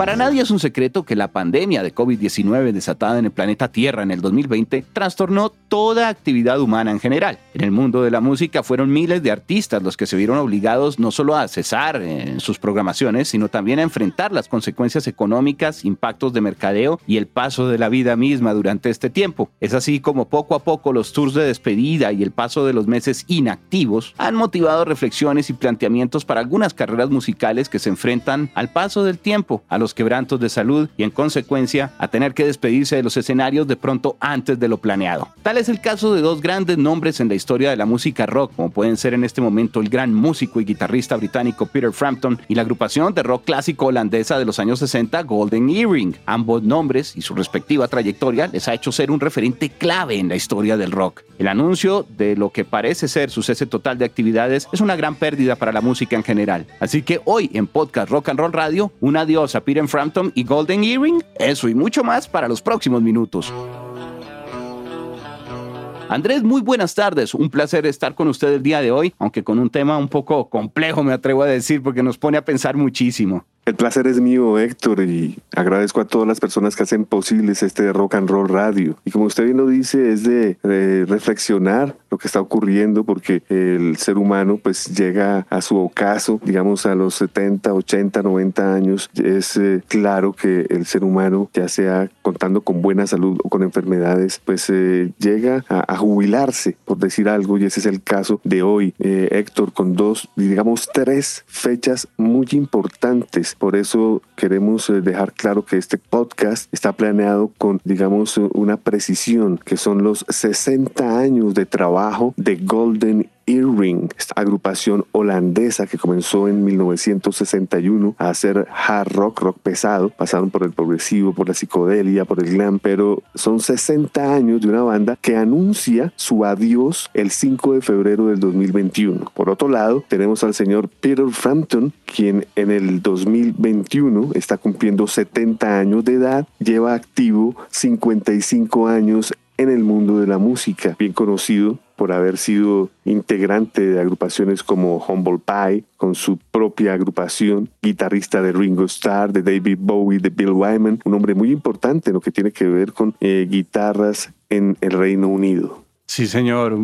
Para nadie es un secreto que la pandemia de COVID-19 desatada en el planeta Tierra en el 2020 trastornó toda actividad humana en general. En el mundo de la música fueron miles de artistas los que se vieron obligados no solo a cesar en sus programaciones, sino también a enfrentar las consecuencias económicas, impactos de mercadeo y el paso de la vida misma durante este tiempo. Es así como poco a poco los tours de despedida y el paso de los meses inactivos han motivado reflexiones y planteamientos para algunas carreras musicales que se enfrentan al paso del tiempo, a los quebrantos de salud y en consecuencia a tener que despedirse de los escenarios de pronto antes de lo planeado. Tal es el caso de dos grandes nombres en la historia de la música rock, como pueden ser en este momento el gran músico y guitarrista británico Peter Frampton y la agrupación de rock clásico holandesa de los años 60 Golden Earring. Ambos nombres y su respectiva trayectoria les ha hecho ser un referente clave en la historia del rock. El anuncio de lo que parece ser su cese total de actividades es una gran pérdida para la música en general. Así que hoy en Podcast Rock and Roll Radio, un adiós a Peter Frampton y Golden Earring, eso y mucho más para los próximos minutos. Andrés, muy buenas tardes. Un placer estar con usted el día de hoy, aunque con un tema un poco complejo, me atrevo a decir, porque nos pone a pensar muchísimo. El placer es mío, Héctor, y agradezco a todas las personas que hacen posibles este rock and roll radio. Y como usted bien lo dice, es de, reflexionar lo que está ocurriendo, porque el ser humano pues llega a su ocaso, digamos a los 70, 80, 90 años. Es eh, claro que el ser humano, ya sea contando con buena salud o con enfermedades, pues eh, llega a, jubilarse, por decir algo, y ese es el caso de hoy, eh, Héctor, con dos, digamos tres fechas muy importantes por eso queremos eh, dejar claro que este podcast está planeado con, digamos, una precisión, que son los 60 años de trabajo de Golden Earring, agrupación holandesa que comenzó en 1961 a hacer hard rock, rock pesado, pasaron por el progresivo, por la psicodelia, por el glam, pero son 60 años de una banda que anuncia su adiós el 5 de febrero del 2021. Por otro lado, tenemos al señor Peter Frampton, quien en el 2021 está cumpliendo 70 años de edad, lleva activo 55 años en el mundo de la música, bien conocido por haber sido integrante de agrupaciones como Humble Pie, con su propia agrupación, guitarrista de Ringo Starr, de David Bowie, de Bill Wyman, un hombre muy importante en lo que tiene que ver con eh, guitarras en el Reino Unido. Sí, señor.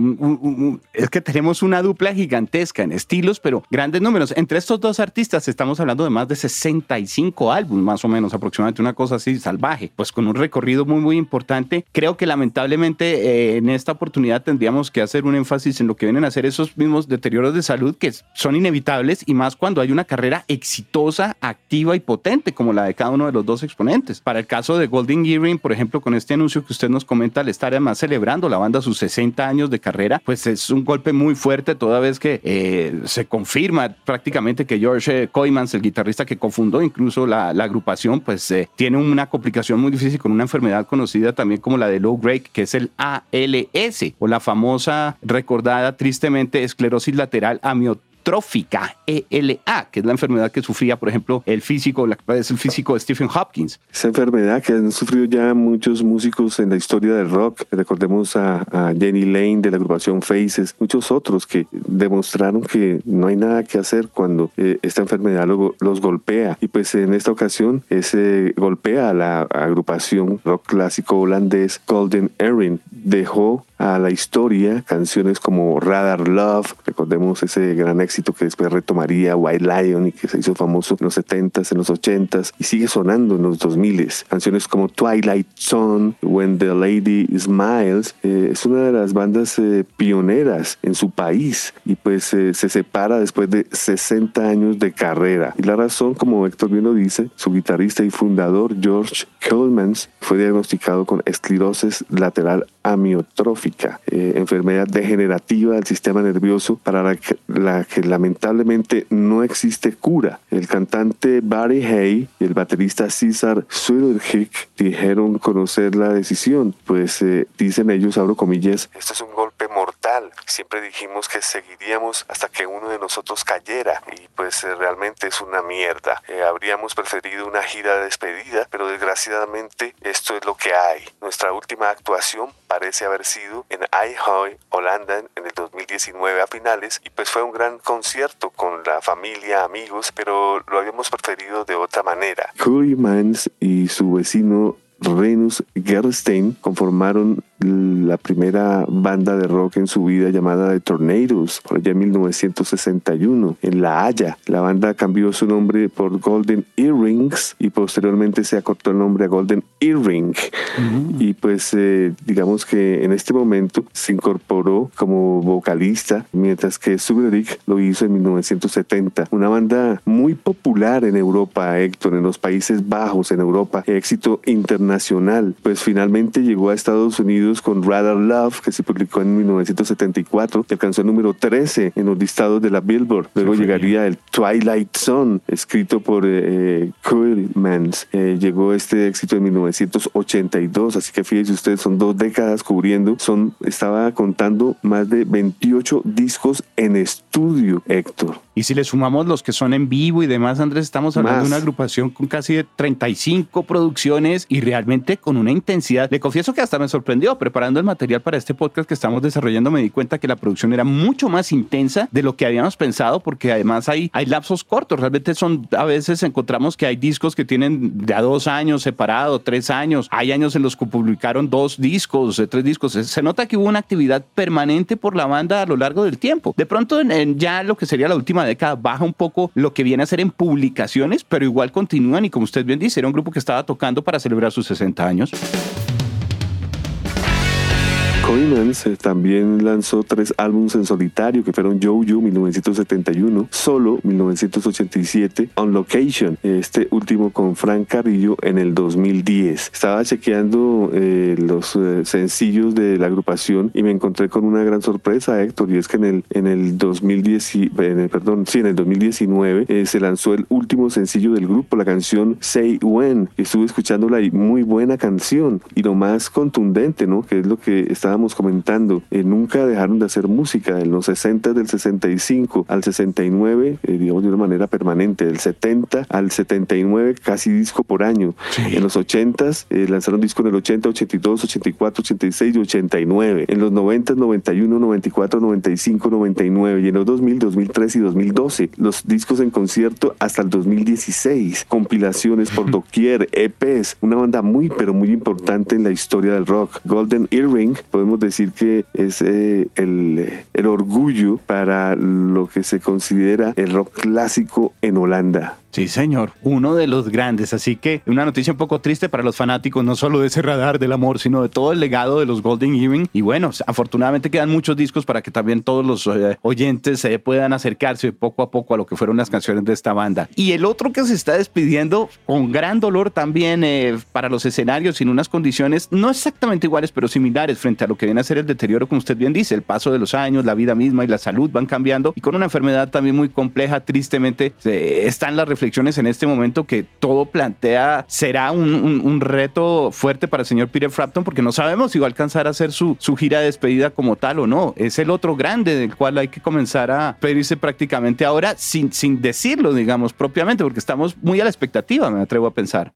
es que tenemos una dupla gigantesca en estilos, pero grandes números. Entre estos dos artistas estamos hablando de más de 65 álbumes, más o menos, aproximadamente una cosa así salvaje, pues con un recorrido muy, muy importante. Creo que lamentablemente eh, en esta oportunidad tendríamos que hacer un énfasis en lo que vienen a ser esos mismos deterioros de salud que son inevitables y más cuando hay una carrera exitosa, activa y potente como la de cada uno de los dos exponentes. Para el caso de Golden Earring, por ejemplo, con este anuncio que usted nos comenta, al estar además celebrando la banda sus 60 años de carrera, pues es un golpe muy fuerte toda vez que eh, se confirma prácticamente que George Coymans, el guitarrista que confundó incluso la, agrupación, pues eh, tiene una complicación muy difícil con una enfermedad conocida también como la de low grade, que es el ALS o la famosa recordada tristemente esclerosis lateral amiotrófica trófica, ELA, que es la enfermedad que sufría, por ejemplo, el físico, la es el físico Stephen Hopkins. Esa enfermedad que han sufrido ya muchos músicos en la historia del rock. Recordemos a, Jenny Lane de la agrupación Faces, muchos otros que demostraron que no hay nada que hacer cuando eh, esta enfermedad los golpea. Y pues en esta ocasión ese golpea a la agrupación rock clásico holandés Golden Earring. Dejó a la historia canciones como Radar Love, recordemos ese gran éxito que después retomaría White Lion y que se hizo famoso en los 70s, en los 80s y sigue sonando en los 2000s. Canciones como Twilight Zone, When the Lady Smiles, eh, es una de las bandas eh, pioneras en su país y pues eh, se separa después de 60 años de carrera. Y la razón, como Héctor bien lo dice, su guitarrista y fundador George Colemans fue diagnosticado con esclerosis lateral amiotrófica, enfermedad degenerativa del sistema nervioso para la que lamentablemente no existe cura. El cantante Barry Hay y el baterista Cesar Swiderhick dijeron conocer la decisión, pues eh, dicen ellos, abro comillas, este es un golpe siempre dijimos que seguiríamos hasta que uno de nosotros cayera y pues eh, realmente es una mierda. Eh, habríamos preferido una gira de despedida, pero desgraciadamente esto es lo que hay. Nuestra última actuación parece haber sido en Eindhoven, Holanda, en el 2019 a finales y pues fue un gran concierto con la familia, amigos, pero lo habíamos preferido de otra manera. Curry Mans y su vecino Renus Gerstein conformaron la primera banda de rock en su vida llamada The Tornadoes, por allá en 1961, en La Haya. La banda cambió su nombre por Golden Earrings y posteriormente se acortó el nombre a Golden Earring. Y pues eh, digamos que en este momento se incorporó como vocalista, mientras que Suberik lo hizo en 1970. Una banda muy popular en Europa, Héctor, en los Países Bajos, en Europa, éxito internacional. Pues finalmente llegó a Estados Unidos con Rather Love, que se publicó en 1974, que alcanzó el número 13 en los listados de la Billboard. Luego llegaría el Twilight Zone, escrito por eh, Mans. Eh, llegó este éxito en 1982, así que fíjense ustedes, son dos décadas cubriendo, son, estaba contando más de 28 discos en estudio, Héctor. Y si le sumamos los que son en vivo y demás, Andrés, estamos hablando de una agrupación con casi 35 producciones y realmente con una intensidad. Le confieso que hasta me sorprendió preparando el material para este podcast que estamos desarrollando. Me di cuenta que la producción era mucho más intensa de lo que habíamos pensado, porque además hay, hay lapsos cortos. Realmente son, a veces encontramos que hay discos que tienen de a dos años separado, tres años. Hay años en los que publicaron dos discos, tres discos. Se nota que hubo una actividad permanente por la banda a lo largo del tiempo. De pronto, en ya lo que sería la última década baja un poco lo que viene a ser en publicaciones, pero igual continúan y como usted bien dice, era un grupo que estaba tocando para celebrar sus 60 años. Coinans también lanzó tres álbumes en solitario que fueron Jojo 1971, Solo 1987, On Location, este último con Frank Carrillo en el 2010. Estaba chequeando eh, los eh, sencillos de la agrupación y me encontré con una gran sorpresa, Héctor, y es que en el, en el 2010, perdón, sí, en el 2019 eh, se lanzó el último sencillo del grupo, la canción Say When. Estuve escuchándola y muy buena canción y lo más contundente, ¿no? Que es lo que estaba comentando, eh, nunca dejaron de hacer música. En los 60 del 65 al 69, eh, digamos de una manera permanente, del 70 al 79, casi disco por año. En los 80 eh, lanzaron disco en el 80, 82, 84, 86 y 89. En los 90, 91, 94, 95, 99. Y en los 2000, 2003 y 2012. Los discos en concierto hasta el 2016. Compilaciones por doquier, EPs. Una banda muy, pero muy importante en la historia del rock. Golden Earring, podemos decir que es eh, el orgullo para lo que se considera el rock clásico en Holanda. Sí, señor, uno de los grandes. Así que una noticia un poco triste para los fanáticos, no solo de ese radar del amor, sino de todo el legado de los Golden Earring. Y bueno, afortunadamente quedan muchos discos para que también todos los eh, oyentes se puedan acercarse poco a poco a lo que fueron las canciones de esta banda. Y el otro que se está despidiendo con gran dolor también eh, para los escenarios, en unas condiciones no exactamente iguales, pero similares frente a lo que viene a ser el deterioro, como usted bien dice, el paso de los años, la vida misma y la salud van cambiando. Y con una enfermedad también muy compleja, tristemente, están las reflexiones en este momento que todo plantea será un, reto fuerte para el señor Peter Frampton porque no sabemos si va a alcanzar a hacer su, su gira de despedida como tal o no. Es el otro grande del cual hay que comenzar a pedirse prácticamente ahora sin, sin decirlo, digamos, propiamente, porque estamos muy a la expectativa, me atrevo a pensar.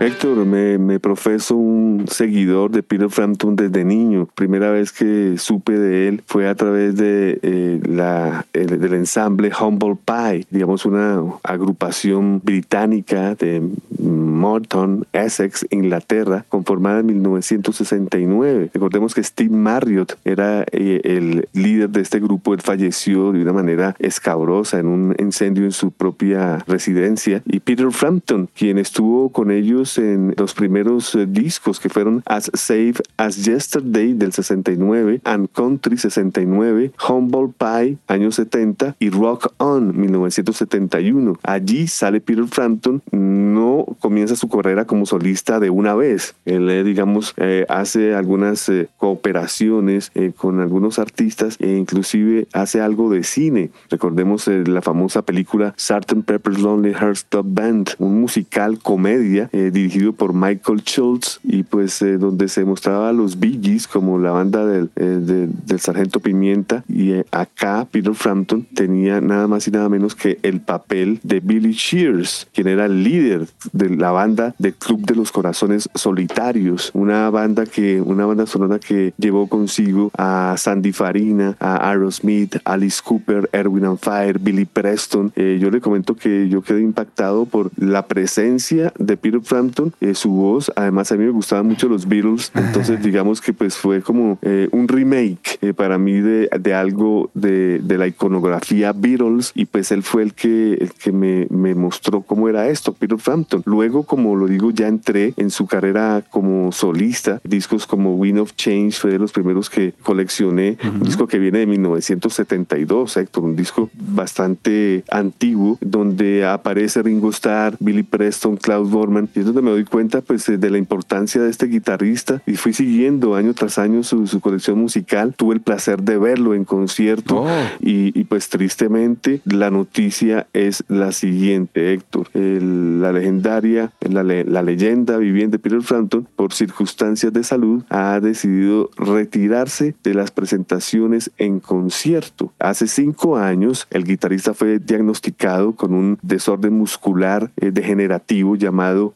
Héctor, me, me, profeso un seguidor de Peter Frampton desde niño. Primera vez que supe de él fue a través de eh, la, del ensamble Humble Pie, digamos una agrupación británica de Morton, Essex, Inglaterra, conformada en 1969. Recordemos que Steve Marriott era eh, el líder de este grupo. Él falleció de una manera escabrosa en un incendio en su propia residencia. Y Peter Frampton, quien estuvo con ellos en los primeros eh, discos que fueron As Safe as Yesterday del 69, And Country 69, Humble Pie años 70 y Rock On 1971. Allí sale Peter Frampton, no comienza su carrera como solista de una vez. Él, eh, digamos, eh, hace algunas cooperaciones con algunos artistas e inclusive hace algo de cine. Recordemos la famosa película Sgt. Pepper's Lonely Hearts Club Band, un musical comedia dirigido por Michael Schultz y pues donde se mostraba a los Bee Gees como la banda del, del Sargento Pimienta y acá Peter Frampton tenía nada más y nada menos que el papel de Billy Shears, quien era el líder de la banda del Club de los Corazones Solitarios, una banda que una banda sonora que llevó consigo a Sandy Farina, a Aerosmith, Alice Cooper, Erwin and Fire, Billy Preston. Eh, yo le comento que yo quedé impactado por la presencia de Peter Frampton, eh, su voz. Además, a mí me gustaban mucho los Beatles, entonces digamos que pues fue como eh, un remake para mí de, de algo de, de, la iconografía Beatles. Y pues él fue el que, el que me, me mostró cómo era esto, Peter Frampton. Luego, como lo digo, ya entré en su carrera como solista, discos como Wind of Change fue de los primeros que coleccioné, un disco que viene de 1972, Héctor, un disco bastante antiguo, donde aparece Ringo Starr, Billy Preston, Klaus Bormann, y es donde me doy cuenta pues de la importancia de este guitarrista y fui siguiendo año tras año su, colección musical, tuve el placer de verlo en concierto oh. y, pues tristemente la noticia es la siguiente, Héctor, la legendaria, la, la leyenda viviente Peter Frampton, por circunstancias de salud, ha decidido retirarse de las presentaciones en concierto. Hace cinco años, el guitarrista fue diagnosticado con un desorden muscular eh, degenerativo llamado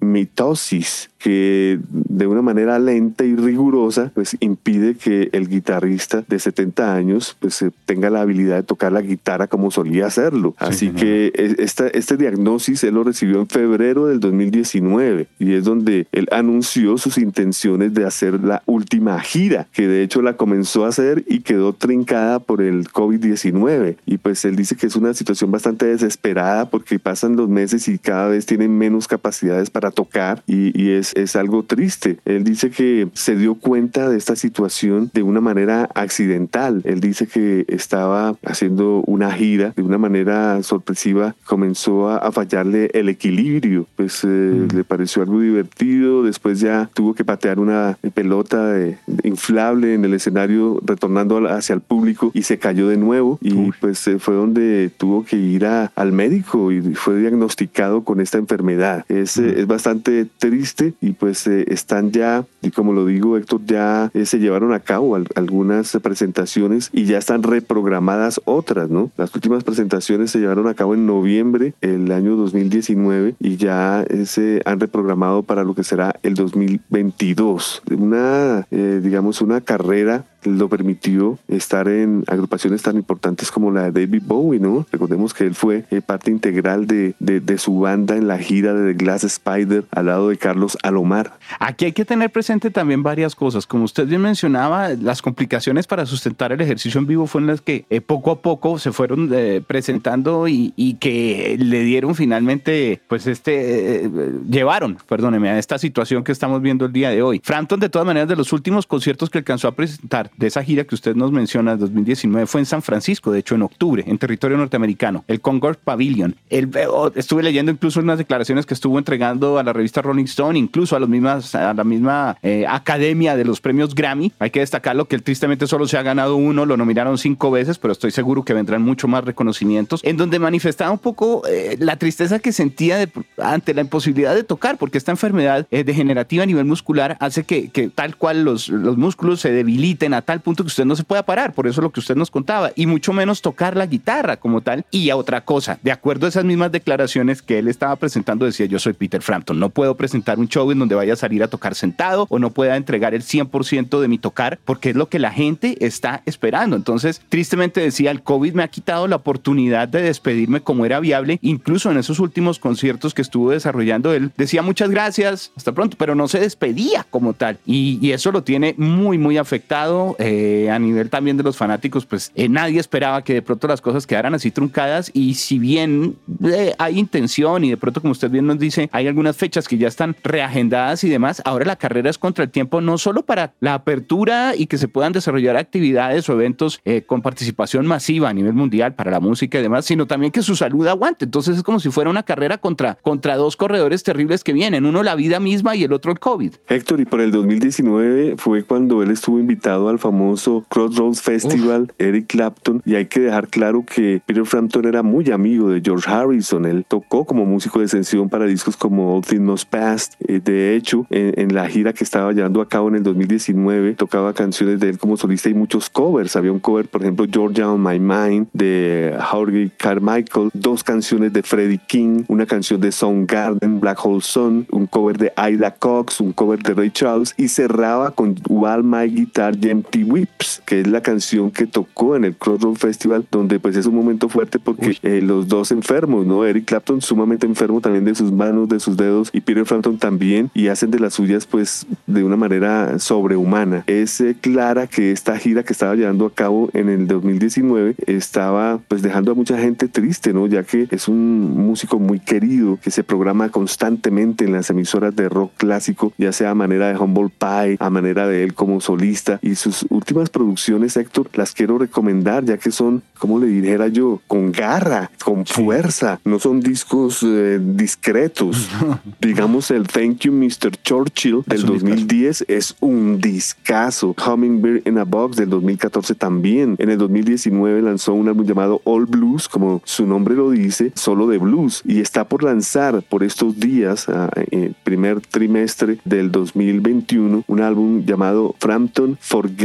mitosis. Que de una manera lenta y rigurosa pues impide que el guitarrista de 70 años pues eh, tenga la habilidad de tocar la guitarra como solía hacerlo. Así que esta, este diagnóstico él lo recibió en febrero del 2019 y es donde él anunció sus intenciones de hacer la última gira, que de hecho la comenzó a hacer y quedó trincada por el COVID-19. Y pues él dice que es una situación bastante desesperada porque pasan los meses y cada vez tienen menos capacidades para tocar y, y es es, algo triste. Él dice que se dio cuenta de esta situación de una manera accidental. Él dice que estaba haciendo una gira de una manera sorpresiva, comenzó a, fallarle el equilibrio, pues eh, mm. le pareció algo divertido, después ya tuvo que patear una pelota inflable en el escenario retornando hacia el público y se cayó de nuevo y pues eh, fue donde tuvo que ir al médico y fue diagnosticado con esta enfermedad. Es, mm. es bastante triste y pues eh, están ya, y como lo digo Héctor, ya eh, se llevaron a cabo algunas presentaciones y ya están reprogramadas otras, ¿no? Las últimas presentaciones se llevaron a cabo en noviembre el año 2019 y ya eh, se han reprogramado para lo que será el 2022. Una, digamos, una carrera lo permitió estar en agrupaciones tan importantes como la de David Bowie, ¿no? Recordemos que él fue eh, parte integral de, de, su banda en la gira de The Glass Spider al lado de Carlos Alomar. Aquí hay que tener presente también varias cosas. Como usted bien mencionaba, las complicaciones para sustentar el ejercicio en vivo fueron las que eh, poco a poco se fueron eh, presentando y, que le dieron finalmente, pues este, llevaron, perdóneme, a esta situación que estamos viendo el día de hoy. Frampton, de todas maneras, de los últimos conciertos que alcanzó a presentar, de esa gira que usted nos menciona, 2019, fue en San Francisco, de hecho en octubre, en territorio norteamericano, el Concord Pavilion. El, estuve leyendo incluso unas declaraciones que estuvo entregando a la revista Rolling Stone, incluso a, los mismas, a la misma eh, academia de los premios Grammy. Hay que destacarlo que tristemente solo se ha ganado uno, lo nominaron cinco veces, pero estoy seguro que vendrán mucho más reconocimientos, en donde manifestaba un poco eh, la tristeza que sentía ante la imposibilidad de tocar, porque esta enfermedad eh, degenerativa a nivel muscular hace que, que tal cual los, los músculos se debiliten a tal punto que usted no se pueda parar, por eso lo que usted nos contaba, y mucho menos tocar la guitarra como tal. Y a otra cosa, de acuerdo a esas mismas declaraciones que él estaba presentando, decía yo soy Peter Frampton, no puedo presentar un show en donde vaya a salir a tocar sentado o no pueda entregar el 100% de mi tocar, porque es lo que la gente está esperando. Entonces, tristemente decía, el COVID me ha quitado la oportunidad de despedirme como era viable, incluso en esos últimos conciertos que estuvo desarrollando él, decía muchas gracias, hasta pronto, pero no se despedía como tal. Y eso lo tiene muy, muy afectado eh, a nivel también de los fanáticos, pues eh, nadie esperaba que de pronto las cosas quedaran así truncadas y si bien eh, hay intención y de pronto como usted bien nos dice, hay algunas fechas que ya están reagendadas y demás, ahora la carrera es contra el tiempo no solo para la apertura y que se puedan desarrollar actividades o eventos con participación masiva a nivel mundial para la música y demás, sino también que su salud aguante. Entonces es como si fuera una carrera contra, contra dos corredores terribles que vienen, uno la vida misma y el otro el COVID. Héctor, y por el 2019 fue cuando él estuvo invitado al al famoso Crossroads Festival, Eric Clapton, y hay que dejar claro que Peter Frampton era muy amigo de George Harrison. Él tocó como músico de sesión para discos como All Things Must Past. Eh, de hecho, en, la gira que estaba llevando a cabo en el 2019, tocaba canciones de él como solista y muchos covers. Había un cover, por ejemplo, Georgia on My Mind de Jorge Carmichael, dos canciones de Freddie King, una canción de Soundgarden, Black Hole Sun, un cover de Ida Cox, un cover de Ray Charles y cerraba con While My Guitar Empty Whips, que es la canción que tocó en el Crossroads Festival, donde pues es un momento fuerte porque eh, los dos enfermos, ¿no? Eric Clapton sumamente enfermo también de sus manos, de sus dedos y Peter Frampton también y hacen de las suyas pues de una manera sobrehumana. Es eh, clara que esta gira que estaba llevando a cabo en el 2019 estaba pues dejando a mucha gente triste, ¿no? Ya que es un músico muy querido que se programa constantemente en las emisoras de rock clásico, ya sea a manera de Humble Pie, a manera de él como solista y sus últimas producciones, Héctor, las quiero recomendar ya que son, como le dijera yo, con garra, con fuerza, no son discos eh, discretos. Digamos el Thank You Mr. Churchill del 2010 es un discazo. Hummingbird in a Box del 2014 también. En el 2019 lanzó un álbum llamado All Blues, como su nombre lo dice, solo de blues, y está por lanzar por estos días, ah, eh, primer trimestre del 2021, un álbum llamado Frampton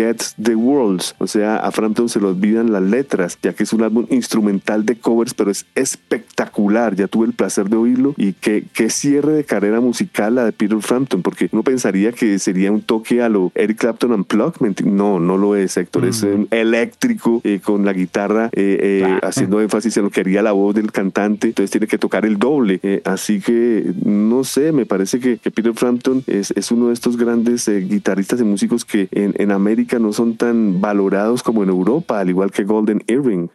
Forgets the Worlds. O sea, a Frampton se le olvidan las letras, ya que es un álbum instrumental de covers, pero es espectacular. Ya tuve el placer de oírlo y que, que cierre de carrera musical la de Peter Frampton, porque uno pensaría que sería un toque a lo Eric Clapton Unplugged. No, no lo es, Héctor. Es eléctrico, eh, con la guitarra eh, eh, haciendo énfasis en lo que haría la voz del cantante. Entonces tiene que tocar el doble. así que, no sé, me parece que, Peter Frampton es, es, uno de estos grandes guitarristas y músicos que en, en América no son tan valorados como en Europa, al igual que Golden Earring.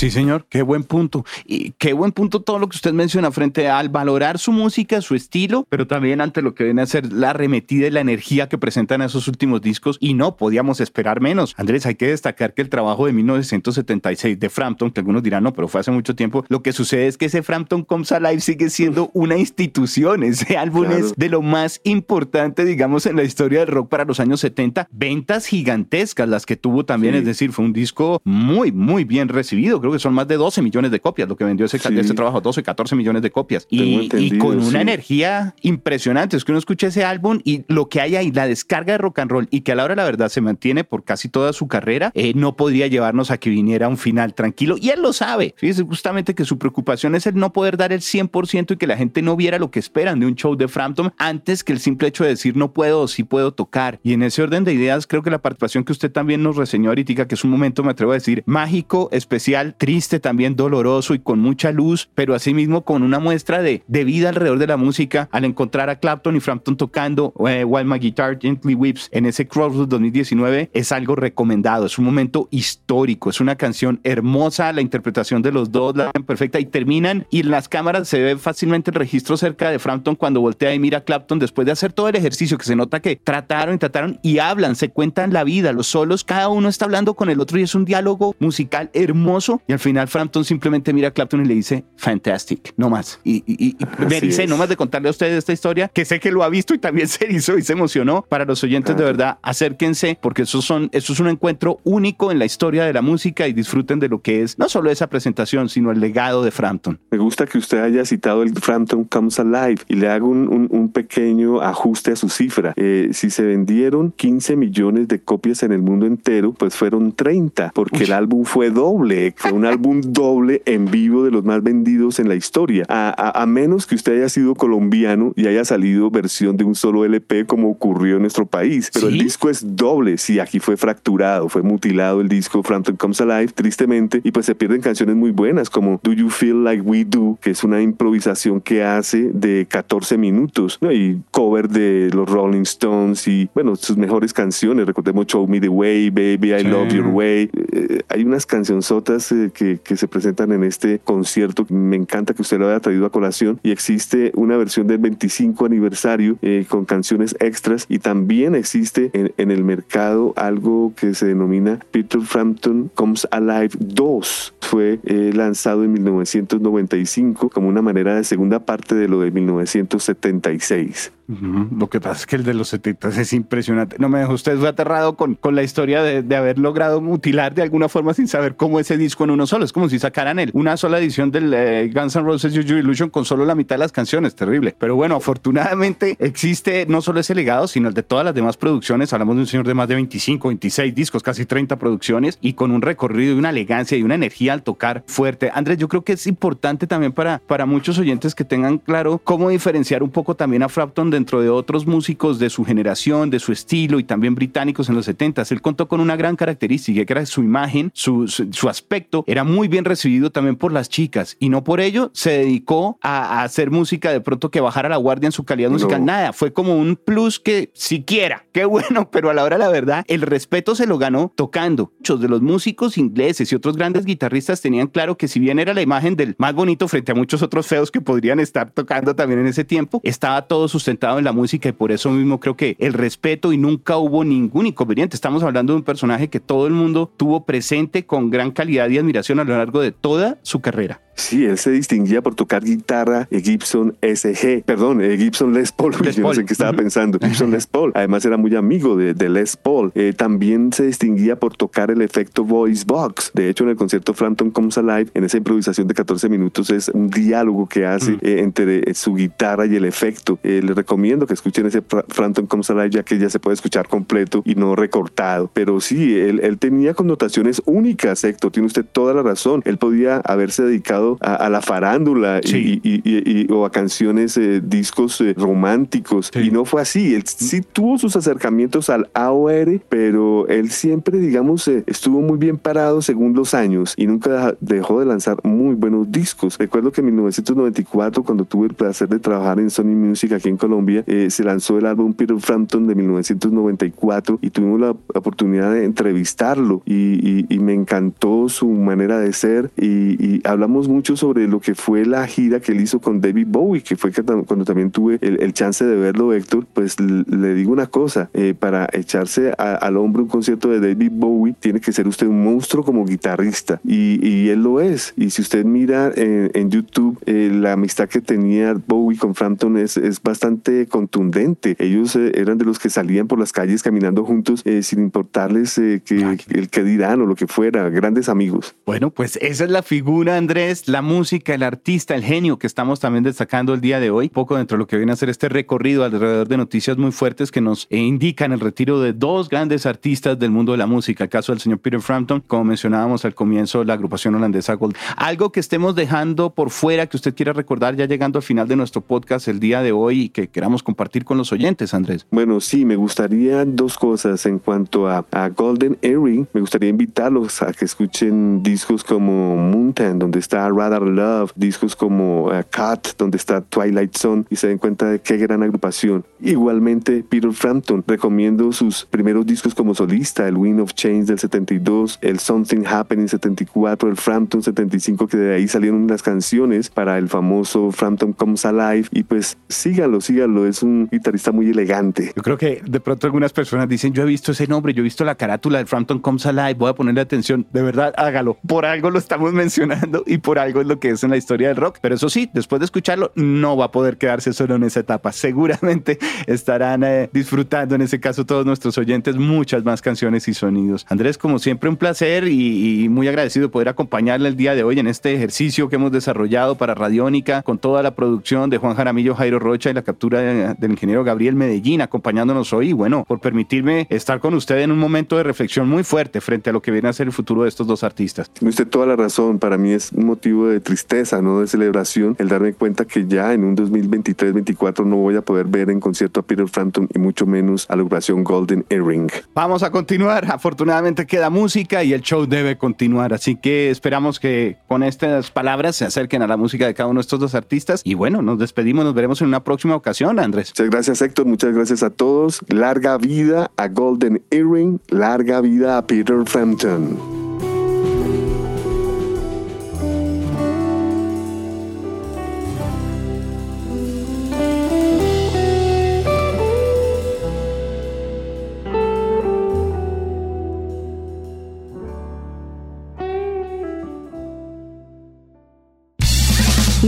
Sí, señor, qué buen punto. Y qué buen punto todo lo que usted menciona frente al valorar su música, su estilo, pero también ante lo que viene a ser la arremetida y la energía que presentan esos últimos discos. Y no podíamos esperar menos. Andrés, hay que destacar que el trabajo de 1976 de Frampton, que algunos dirán, no, pero fue hace mucho tiempo, lo que sucede es que ese Frampton Comes Alive sigue siendo una institución. Ese álbum es de lo más importante, digamos, en la historia del rock para los años 70. Ventas gigantescas las que tuvo también, es decir, fue un disco muy, muy bien recibido. Creo que son más de 12 millones de copias lo que vendió ese, ese trabajo, 12, 14 millones de copias. Y, con una energía impresionante. Es que uno escucha ese álbum y lo que hay ahí, la descarga de rock and roll y que a la hora la verdad se mantiene por casi toda su carrera, eh, no podría llevarnos a que viniera un final tranquilo. Y él lo sabe. Fíjese justamente que su preocupación es el no poder dar el 100% y que la gente no viera lo que esperan de un show de Frampton antes que el simple hecho de decir no puedo o sí puedo tocar. Y en ese orden de ideas, creo que la participación que usted también nos reseñó ahorita, que es un momento, me atrevo a decir, mágico, especial, triste, también doloroso y con mucha luz, pero asimismo con una muestra de, de vida alrededor de la música al encontrar a Clapton y Frampton tocando eh, While My Guitar Gently Whips en ese Crossroads 2019 es algo recomendado, es un momento histórico, es una canción hermosa, la interpretación de los dos la perfecta y terminan y en las cámaras se ve fácilmente el registro cerca de Frampton cuando voltea y mira a Clapton después de hacer todo el ejercicio que se nota que trataron y trataron y hablan, se cuentan la vida, los solos, cada uno está hablando con el otro y es un diálogo musical hermoso y al final Frampton simplemente mira a Clapton y le dice, fantastic, no más. Y, me dice, no más de contarle a ustedes esta historia, que sé que lo ha visto y también se hizo y se emocionó. Para los oyentes, de verdad, acérquense, porque eso, son, eso es un encuentro único en la historia de la música y disfruten de lo que es no solo esa presentación, sino el legado de Frampton. Me gusta que usted haya citado el Frampton Comes Alive y le hago un, un, pequeño ajuste a su cifra. Eh, si se vendieron 15 millones de copias en el mundo entero, pues fueron 30, porque el álbum fue doble, fue un álbum doble en vivo de los más vendidos en la historia. A, menos que usted haya sido colombiano y haya salido versión de un solo LP como ocurrió en nuestro país. Pero el disco es doble. Sí, aquí fue fracturado, fue mutilado el disco Frampton Comes Alive, tristemente. Y pues se pierden canciones muy buenas como Do You Feel Like We Do, que es una improvisación que hace de 14 minutos. ¿no? Y cover de los Rolling Stones y, bueno, sus mejores canciones. Recordemos Show Me the Way, Baby, I Love Your Way. Eh, hay unas cancionzotas eh, que, que se presentan en este concierto. Me encanta que usted lo haya traído a colación y existe una versión del 25 aniversario eh, con canciones extras y también existe en, el mercado algo que se denomina Peter Frampton Comes Alive 2. Fue eh, lanzado en 1995 como una manera de segunda parte de lo de 1976. Lo que pasa es que el de los 70 es impresionante. No me dejó usted fue aterrado con, con la historia de, de, haber logrado mutilar de alguna forma sin saber cómo ese disco en uno solo. Es como si sacaran él una sola edición del eh, Guns N' Roses Use Illusion con solo la mitad de las canciones. Terrible. Pero bueno, afortunadamente existe no solo ese legado, sino el de todas las demás producciones. Hablamos de un señor de más de 25, 26 discos, casi 30 producciones y con un recorrido y una elegancia y una energía al tocar fuerte. Andrés, yo creo que es importante también para, para muchos oyentes que tengan claro cómo diferenciar un poco también a Frampton dentro de otros músicos de su generación, de su estilo y también británicos en los 70. Él contó con una gran característica, que era su imagen, su, su, aspecto, era muy bien recibido también por las chicas y no por ello se dedicó a, a hacer música de pronto que bajara la guardia en su calidad musical. Nada, fue como un plus que siquiera, qué bueno, pero a la hora de la verdad, el respeto se lo ganó tocando. Muchos de los músicos ingleses y otros grandes guitarristas tenían claro que si bien era la imagen del más bonito frente a muchos otros feos que podrían estar tocando también en ese tiempo, estaba todo sustentado en la música y por eso mismo creo que el respeto y nunca hubo ningún inconveniente. Estamos hablando de un personaje que todo el mundo tuvo presente con gran calidad y admiración a lo largo de toda su carrera. Sí, él se distinguía por tocar guitarra Gibson SG, perdón, Gibson Les Paul, Les yo no sé qué estaba pensando, Gibson Les Paul. Además era muy amigo de, de Les Paul. Eh, también se distinguía por tocar el efecto voice box. De hecho, en el concierto Frampton Comes Alive, en esa improvisación de 14 minutos, es un diálogo que hace eh, entre su guitarra y el efecto. Eh, les recomiendo que escuchen ese Frampton Comes Alive, ya que ya se puede escuchar completo y no recortado. Pero sí, él, él tenía connotaciones únicas, Héctor, tiene usted toda la razón. Él podía haberse dedicado a, la farándula y, o a canciones, eh, discos eh, románticos. Y no fue así. Él sí tuvo sus acercamientos al AOR, pero él siempre, digamos, eh, estuvo muy bien parado según los años y nunca dejó de lanzar muy buenos discos. Recuerdo que en 1994, cuando tuve el placer de trabajar en Sony Music aquí en Colombia, se lanzó el álbum Peter Frampton de 1994 y tuvimos la oportunidad de entrevistarlo y, y me encantó su manera de ser y hablamos mucho sobre lo que fue la gira que él hizo con David Bowie, que fue cuando también tuve el, chance de verlo, Héctor, pues le digo una cosa, eh, para echarse al hombro un concierto de David Bowie, tiene que ser usted un monstruo como guitarrista, y, él lo es. Y si usted mira en, YouTube, eh, la amistad que tenía Bowie con Frampton es, es bastante contundente. Ellos eh, eran de los que salían por las calles caminando juntos sin importarles que, el que dirán o lo que fuera, grandes amigos. Bueno, pues esa es la figura, Andrés, la música, el artista, el genio que estamos también destacando el día de hoy, poco dentro de lo que viene a ser este recorrido alrededor de noticias muy fuertes que nos indican el retiro de dos grandes artistas del mundo de la música, el caso del señor Peter Frampton, como mencionábamos al comienzo, la agrupación holandesa Gold. Algo que estemos dejando por fuera que usted quiera recordar ya llegando al final de nuestro podcast el día de hoy y que queramos compartir con los oyentes, Andrés. Bueno, sí, me gustaría dos cosas en cuanto a, Golden Earring. Me gustaría invitarlos a que escuchen discos como Mountain, donde está Radar Love, discos como uh, Cat, donde está Twilight Zone, y se den cuenta de qué gran agrupación. Igualmente, Peter Frampton, recomiendo sus primeros discos como solista, el Wind of Change del 72, el Something Happening 74, el Frampton 75, que de ahí salieron las canciones para el famoso Frampton Comes Alive, y pues síganlo, es un guitarrista muy elegante. Yo creo que de pronto algunas personas dicen, yo he visto ese nombre, yo he visto la carátula del Frampton Comes Alive, voy a ponerle atención, de verdad, hágalo, por algo lo estamos mencionando y por algo es lo que es en la historia del rock. Pero eso sí, después de escucharlo, no va a poder quedarse solo en esa etapa. Seguramente estarán eh, disfrutando, en ese caso, todos nuestros oyentes, muchas más canciones y sonidos. Andrés, como siempre, un placer y, muy agradecido de poder acompañarle el día de hoy en este ejercicio que hemos desarrollado para Radiónica, con toda la producción de Juan Jaramillo, Jairo Rocha y la captura del ingeniero Gabriel Medellín acompañándonos hoy. Y bueno, por permitirme estar con usted en un momento de reflexión muy fuerte frente a lo que viene a ser el futuro de estos dos artistas. Tiene usted toda la razón. Para mí es un motivo de tristeza, no de celebración, el darme cuenta que ya en un 2023-24 no voy a poder ver en concierto a Peter Frampton y mucho menos a la operación Golden Earring. Vamos a continuar. Afortunadamente queda música y el show debe continuar. Así que esperamos que con estas palabras se acerquen a la música de cada uno de estos dos artistas. Y bueno, nos despedimos. Nos veremos en una próxima ocasión, Andrés. Muchas gracias, Héctor. Muchas gracias a todos. Larga vida a Golden Earring. Larga vida a Peter Frampton.